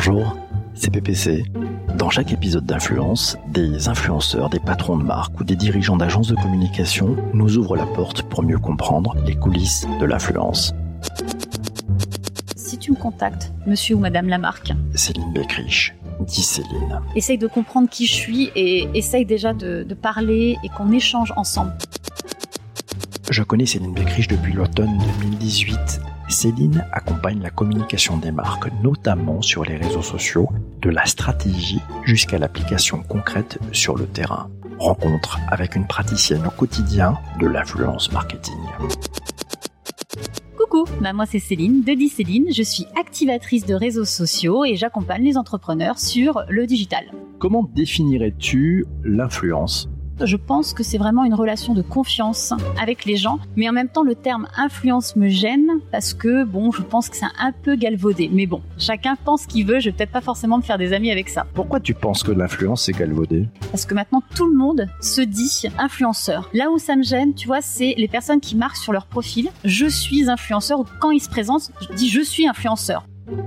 Bonjour, c'est PPC. Dans chaque épisode d'Influence, des influenceurs, des patrons de marque ou des dirigeants d'agences de communication nous ouvrent la porte pour mieux comprendre les coulisses de l'influence. Si tu me contactes, monsieur ou madame Lamarck, Céline Beckrich, dit Céline. essaye de comprendre qui je suis et essaye déjà de, de parler et qu'on échange ensemble. Je connais Céline Beckrich depuis l'automne 2018. Céline accompagne la communication des marques, notamment sur les réseaux sociaux, de la stratégie jusqu'à l'application concrète sur le terrain. Rencontre avec une praticienne au quotidien de l'influence marketing. Coucou, bah moi c'est Céline, de Céline, je suis activatrice de réseaux sociaux et j'accompagne les entrepreneurs sur le digital. Comment définirais-tu l'influence Je pense que c'est vraiment une relation de confiance avec les gens, mais en même temps le terme influence me gêne parce que bon, je pense que c'est un peu galvaudé. Mais bon, chacun pense ce qu'il veut, je vais peut-être pas forcément me faire des amis avec ça. Pourquoi tu penses que l'influence est galvaudée? Parce que maintenant tout le monde se dit influenceur. Là où ça me gêne, tu vois, c'est les personnes qui marquent sur leur profil je suis influenceur ou quand ils se présentent, je dis je suis influenceur.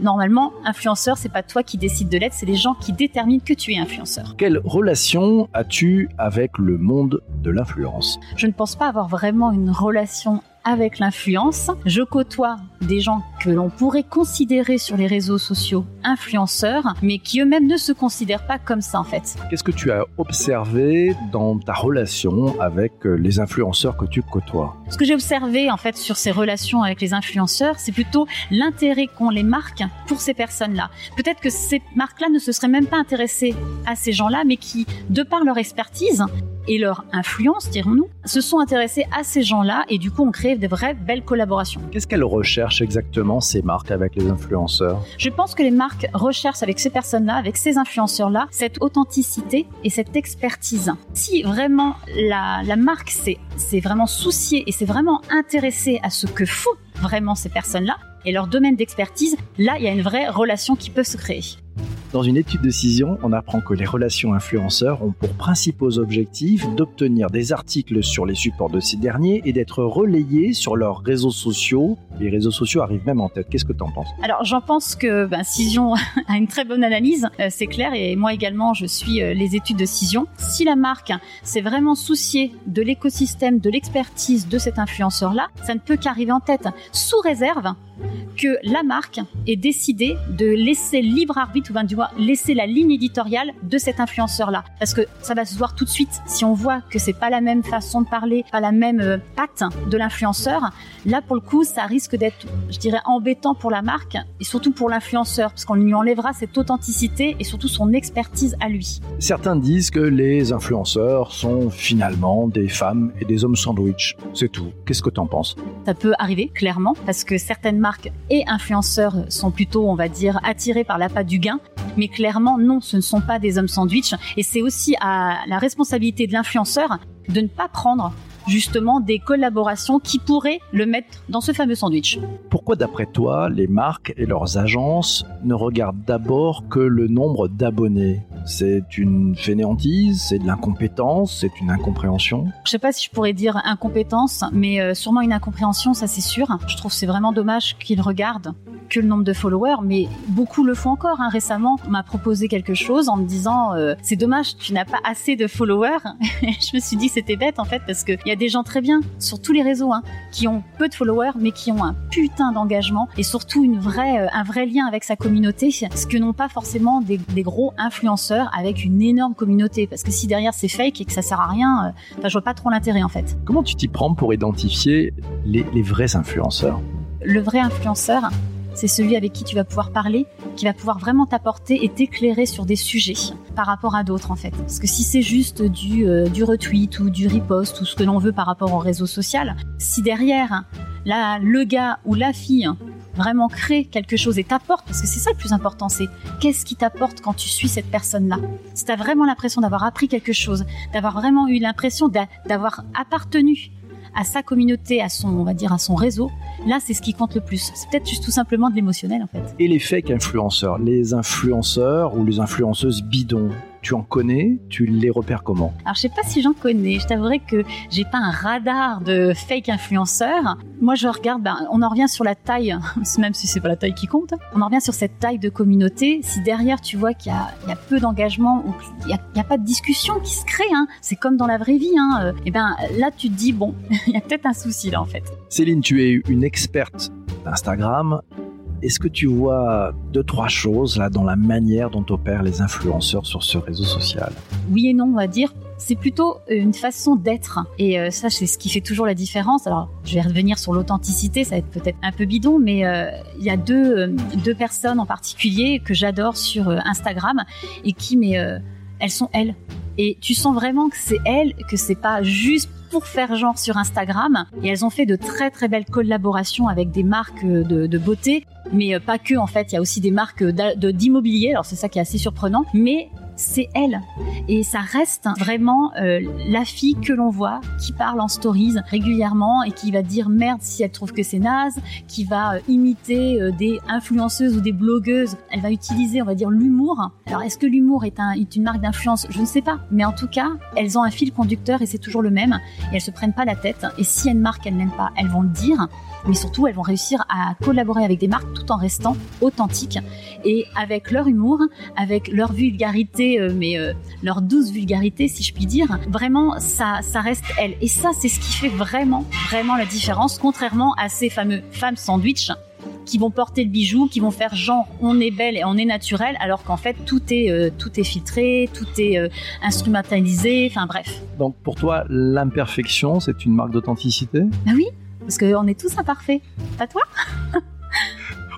Normalement, influenceur, c'est pas toi qui décides de l'être, c'est les gens qui déterminent que tu es influenceur. Quelle relation as-tu avec le monde de l'influence? Je ne pense pas avoir vraiment une relation avec l'influence. Je côtoie des gens que l'on pourrait considérer sur les réseaux sociaux influenceurs, mais qui eux-mêmes ne se considèrent pas comme ça en fait. Qu'est-ce que tu as observé dans ta relation avec euh, les influenceurs que tu côtoies? Ce que j'ai observé en fait sur ces relations avec les influenceurs, c'est plutôt l'intérêt qu'ont les marques pour ces personnes-là. Peut-être que ces marques-là ne se seraient même pas intéressées à ces gens-là, mais qui, de par leur expertise, et leur influence, dirons-nous, se sont intéressés à ces gens-là et du coup on crée de vraies belles collaborations. Qu'est-ce qu'elles recherchent exactement ces marques avec les influenceurs? Je pense que les marques recherchent avec ces personnes-là, avec ces influenceurs-là, cette authenticité et cette expertise. Si vraiment la, la marque s'est vraiment souciée et c'est vraiment intéressée à ce que font vraiment ces personnes-là et leur domaine d'expertise, là il y a une vraie relation qui peut se créer. Dans une étude de Cision, on apprend que les relations influenceurs ont pour principaux objectifs d'obtenir des articles sur les supports de ces derniers et d'être relayés sur leurs réseaux sociaux. Les réseaux sociaux arrivent même en tête. Qu'est-ce que tu en penses? Alors j'en pense que ben, Cision a une très bonne analyse, euh, c'est clair, et moi également je suis euh, les études de Cision. Si la marque s'est vraiment souciée de l'écosystème, de l'expertise de cet influenceur-là, ça ne peut qu'arriver en tête, sous réserve que la marque ait décidé de laisser libre arbitre ou ben, du moins laisser la ligne éditoriale de cet influenceur-là. Parce que ça va se voir tout de suite. Si on voit que c'est pas la même façon de parler, pas la même euh, patte de l'influenceur, là pour le coup, ça risque d'être, je dirais, embêtant pour la marque et surtout pour l'influenceur, parce qu'on lui enlèvera cette authenticité et surtout son expertise à lui. Certains disent que les influenceurs sont finalement des femmes et des hommes sandwich. C'est tout. Qu'est-ce que tu en penses? Ça peut arriver, clairement, parce que certaines marques et influenceurs sont plutôt, on va dire, attirés par l'appât du gain. Mais clairement, non, ce ne sont pas des hommes sandwich. Et c'est aussi à la responsabilité de l'influenceur de ne pas prendre justement des collaborations qui pourraient le mettre dans ce fameux sandwich. Pourquoi d'après toi, les marques et leurs agences ne regardent d'abord que le nombre d'abonnés? C'est une fainéantise, c'est de l'incompétence, c'est une incompréhension Je sais pas si je pourrais dire incompétence, mais euh, sûrement une incompréhension, ça c'est sûr. Je trouve c'est vraiment dommage qu'ils regardent que le nombre de followers, mais beaucoup le font encore. Hein. Récemment, on m'a proposé quelque chose en me disant euh, c'est dommage, tu n'as pas assez de followers. je me suis dit c'était bête en fait parce qu'il y a des gens très bien sur tous les réseaux hein, qui ont peu de followers mais qui ont un putain d'engagement et surtout une vraie, euh, un vrai lien avec sa communauté, ce que n'ont pas forcément des, des, gros influenceurs avec une énorme communauté. Parce que si derrière c'est fake et que ça sert à rien, euh, je vois pas trop l'intérêt en fait. Comment tu t'y prends pour identifier les, les vrais influenceurs? Le vrai influenceur, c'est celui avec qui tu vas pouvoir parler, qui va pouvoir vraiment t'apporter et t'éclairer sur des sujets par rapport à d'autres en fait. Parce que si c'est juste du, euh, du retweet ou du repost ou ce que l'on veut par rapport au réseau social, si derrière là, le gars ou la fille vraiment crée quelque chose et t'apporte, parce que c'est ça le plus important, c'est qu'est-ce qui t'apporte quand tu suis cette personne-là? Si t'as vraiment l'impression d'avoir appris quelque chose, d'avoir vraiment eu l'impression d'avoir appartenu à sa communauté, à son, on va dire, à son réseau, là, c'est ce qui compte le plus. C'est peut-être juste tout simplement de l'émotionnel, en fait. Et les fake influenceurs, les influenceurs ou les influenceuses bidons, tu en connais, tu les repères comment? Alors je sais pas si j'en connais, je t'avouerai que j'ai pas un radar de fake influenceurs. Moi je regarde, ben, on en revient sur la taille, même si c'est pas la taille qui compte, on en revient sur cette taille de communauté. Si derrière tu vois qu'il y, y a, peu d'engagement ou qu'il n'y a, a, pas de discussion qui se crée, hein, c'est comme dans la vraie vie, hein, et euh, eh ben là tu te dis bon, il y a peut-être un souci là en fait. Céline, tu es une experte d'Instagram est-ce que tu vois deux, trois choses là dans la manière dont opèrent les influenceurs sur ce réseau social? Oui et non, on va dire. C'est plutôt une façon d'être. Et euh, ça, c'est ce qui fait toujours la différence. Alors, je vais revenir sur l'authenticité, ça va être peut-être un peu bidon, mais euh, il y a deux, euh, deux personnes en particulier que j'adore sur Instagram et qui, mais elles sont elles. Et tu sens vraiment que c'est elles, que c'est pas juste pour faire genre sur Instagram. Et elles ont fait de très très belles collaborations avec des marques de, beauté, mais pas que en fait. Il y a aussi des marques d'immobilier. Alors c'est ça qui est assez surprenant. Mais c'est elle. Et ça reste vraiment euh, la fille que l'on voit, qui parle en stories régulièrement et qui va dire merde si elle trouve que c'est naze, qui va euh, imiter euh, des influenceuses ou des blogueuses. Elle va utiliser, on va dire, l'humour. Alors, est-ce que l'humour est, un, est une marque d'influence? Je ne sais pas. Mais en tout cas, elles ont un fil conducteur et c'est toujours le même. Et elles se prennent pas la tête. Et si une marque, elles n'aiment pas, elles vont le dire mais surtout elles vont réussir à collaborer avec des marques tout en restant authentiques et avec leur humour, avec leur vulgarité, euh, mais euh, leur douce vulgarité si je puis dire. Vraiment, ça, ça reste elles. Et ça, c'est ce qui fait vraiment, vraiment la différence, contrairement à ces fameux femmes sandwich qui vont porter le bijou, qui vont faire genre on est belle et on est naturel, alors qu'en fait tout est euh, tout est filtré, tout est instrumentalisé, enfin bref. Donc pour toi, l'imperfection, c'est une marque d'authenticité? Bah oui, parce qu'on est tous imparfaits. Pas toi?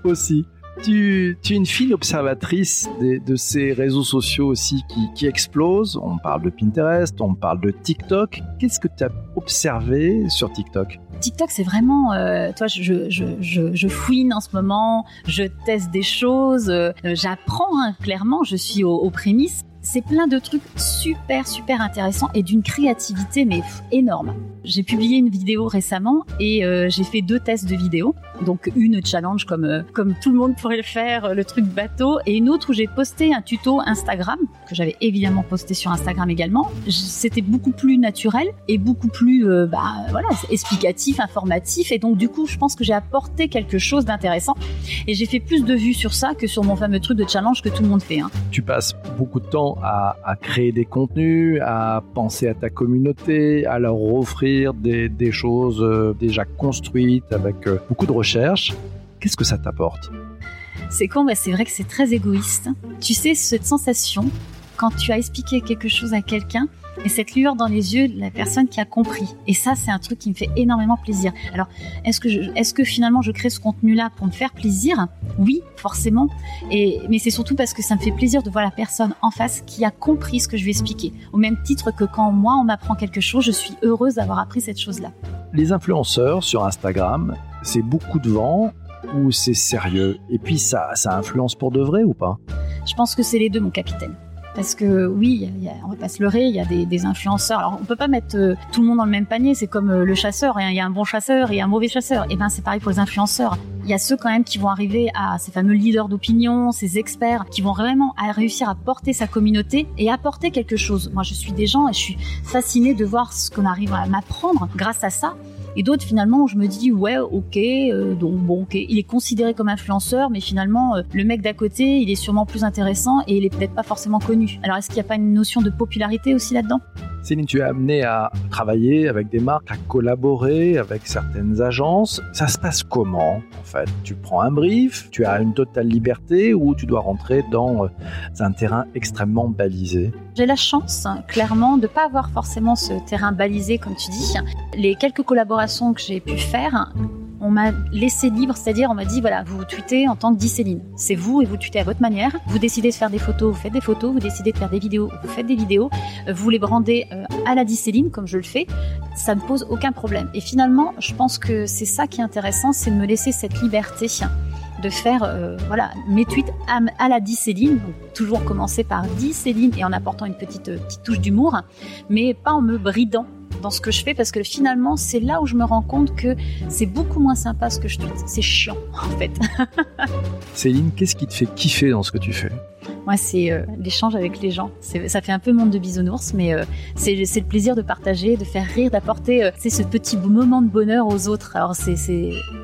Aussi. Tu, es une fine observatrice de ces réseaux sociaux aussi qui, explosent. On parle de Pinterest, on parle de TikTok. Qu'est-ce que tu as observé sur TikTok? TikTok, c'est vraiment, euh, toi, je, fouine en ce moment, je teste des choses, euh, j'apprends hein, clairement, je suis aux prémices. C'est plein de trucs super super intéressants et d'une créativité mais énorme. J'ai publié une vidéo récemment et euh, j'ai fait deux tests de vidéo. Donc une challenge comme euh, comme tout le monde pourrait le faire, euh, le truc bateau, et une autre où j'ai posté un tuto Instagram que j'avais évidemment posté sur Instagram également. C'était beaucoup plus naturel et beaucoup plus bah voilà explicatif, informatif et donc du coup je pense que j'ai apporté quelque chose d'intéressant et j'ai fait plus de vues sur ça que sur mon fameux truc de challenge que tout le monde fait. Hein. Tu passes beaucoup de temps à, créer des contenus, à penser à ta communauté, à leur offrir des, choses euh, déjà construites avec euh, beaucoup de recherche. Qu'est-ce que ça t'apporte? C'est con, c'est vrai que c'est très égoïste. Tu sais, cette sensation, quand tu as expliqué quelque chose à quelqu'un, et cette lueur dans les yeux de la personne qui a compris. Et ça, c'est un truc qui me fait énormément plaisir. Alors, est-ce que, finalement je crée ce contenu-là pour me faire plaisir? Oui, forcément. Et, mais c'est surtout parce que ça me fait plaisir de voir la personne en face qui a compris ce que je vais expliquer. Au même titre que quand moi, on m'apprend quelque chose, je suis heureuse d'avoir appris cette chose-là. Les influenceurs sur Instagram, c'est beaucoup de vent ou c'est sérieux? Et puis ça, ça influence pour de vrai ou pas? Je pense que c'est les deux, mon capitaine. Parce que oui, y a, on va pas se leurrer, il y a des, influenceurs. Alors on peut pas mettre euh, tout le monde dans le même panier. C'est comme euh, le chasseur. Il y a un bon chasseur et un mauvais chasseur. Et ben c'est pareil pour les influenceurs. Il y a ceux quand même qui vont arriver à ces fameux leaders d'opinion, ces experts, qui vont vraiment réussir à porter sa communauté et apporter quelque chose. Moi, je suis des gens et je suis fascinée de voir ce qu'on arrive à m'apprendre grâce à ça et d'autres finalement où je me dis ouais ok euh, donc bon ok. Il est considéré comme influenceur mais finalement euh, le mec d'à côté il est sûrement plus intéressant et il est peut-être pas forcément connu. Alors est-ce qu'il n'y a pas une notion de popularité aussi là-dedans? Céline, tu es amenée à travailler avec des marques, à collaborer avec certaines agences. Ça se passe comment en fait? Tu prends un brief, tu as une totale liberté ou tu dois rentrer dans euh, un terrain extrêmement balisé? J'ai la chance, clairement, de ne pas avoir forcément ce terrain balisé comme tu dis. Les quelques collaborations que j'ai pu faire, on m'a laissé libre, c'est-à-dire on m'a dit voilà, vous tweetez en tant que Céline. C'est vous et vous tweetez à votre manière. Vous décidez de faire des photos, vous faites des photos. Vous décidez de faire des vidéos, vous faites des vidéos. Vous les brandez euh, à la Céline comme je le fais. Ça ne pose aucun problème. Et finalement, je pense que c'est ça qui est intéressant, c'est de me laisser cette liberté de faire euh, voilà mes tweets à, la Céline, toujours commencer par Céline et en apportant une petite, euh, petite touche d'humour, mais pas en me bridant dans ce que je fais parce que finalement, c'est là où je me rends compte que c'est beaucoup moins sympa ce que je tweete. C'est chiant, en fait. Céline, qu'est-ce qui te fait kiffer dans ce que tu fais? Moi, c'est euh, l'échange avec les gens. Ça fait un peu monde de bisounours, mais euh, c'est le plaisir de partager, de faire rire, d'apporter euh, ce petit moment de bonheur aux autres. Alors, c'est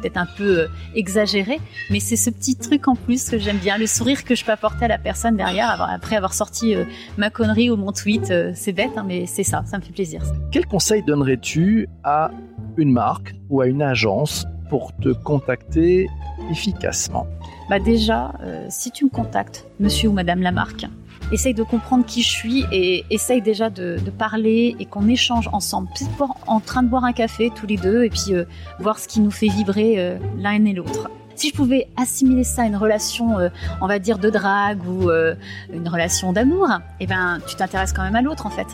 peut-être un peu exagéré, mais c'est ce petit truc en plus que j'aime bien, le sourire que je peux apporter à la personne derrière, après avoir sorti ma connerie ou mon tweet. c'est bête, hein, mais c'est ça, ça me fait plaisir. Quel conseil donnerais-tu à une marque ou à une agence pour te contacter efficacement bah déjà, euh, si tu me contactes, monsieur ou madame Lamarck, essaye de comprendre qui je suis et essaye déjà de, parler et qu'on échange ensemble. Peut-être en train de boire un café tous les deux et puis euh, voir ce qui nous fait vibrer euh, l'un et l'autre. Si je pouvais assimiler ça à une relation, on va dire, de drague ou une relation d'amour, eh ben, tu t'intéresses quand même à l'autre en fait.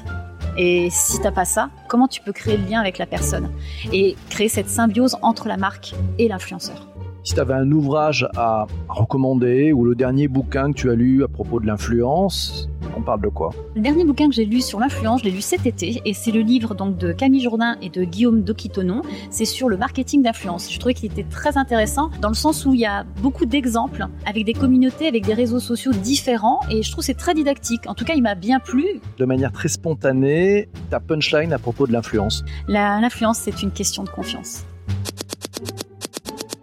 Et si t'as pas ça, comment tu peux créer le lien avec la personne et créer cette symbiose entre la marque et l'influenceur? Si tu avais un ouvrage à recommander ou le dernier bouquin que tu as lu à propos de l'influence, on parle de quoi? Le dernier bouquin que j'ai lu sur l'influence, je l'ai lu cet été et c'est le livre donc de Camille Jourdain et de Guillaume Doquitonon. C'est sur le marketing d'influence. Je trouvais qu'il était très intéressant dans le sens où il y a beaucoup d'exemples avec des communautés, avec des réseaux sociaux différents et je trouve c'est très didactique. En tout cas, il m'a bien plu. De manière très spontanée, ta punchline à propos de l'influence? L'influence, c'est une question de confiance.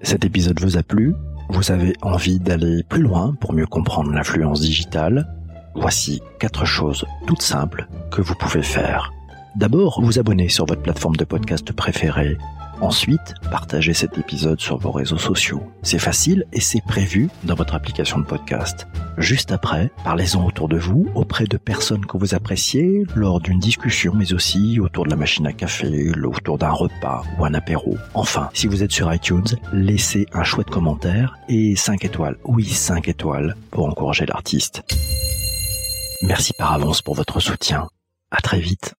Cet épisode vous a plu? Vous avez envie d'aller plus loin pour mieux comprendre l'influence digitale? Voici quatre choses toutes simples que vous pouvez faire. D'abord, vous abonner sur votre plateforme de podcast préférée Ensuite, partagez cet épisode sur vos réseaux sociaux. C'est facile et c'est prévu dans votre application de podcast. Juste après, parlez-en autour de vous, auprès de personnes que vous appréciez, lors d'une discussion, mais aussi autour de la machine à café, autour d'un repas ou un apéro. Enfin, si vous êtes sur iTunes, laissez un chouette commentaire et 5 étoiles. Oui, 5 étoiles pour encourager l'artiste. Merci par avance pour votre soutien. À très vite.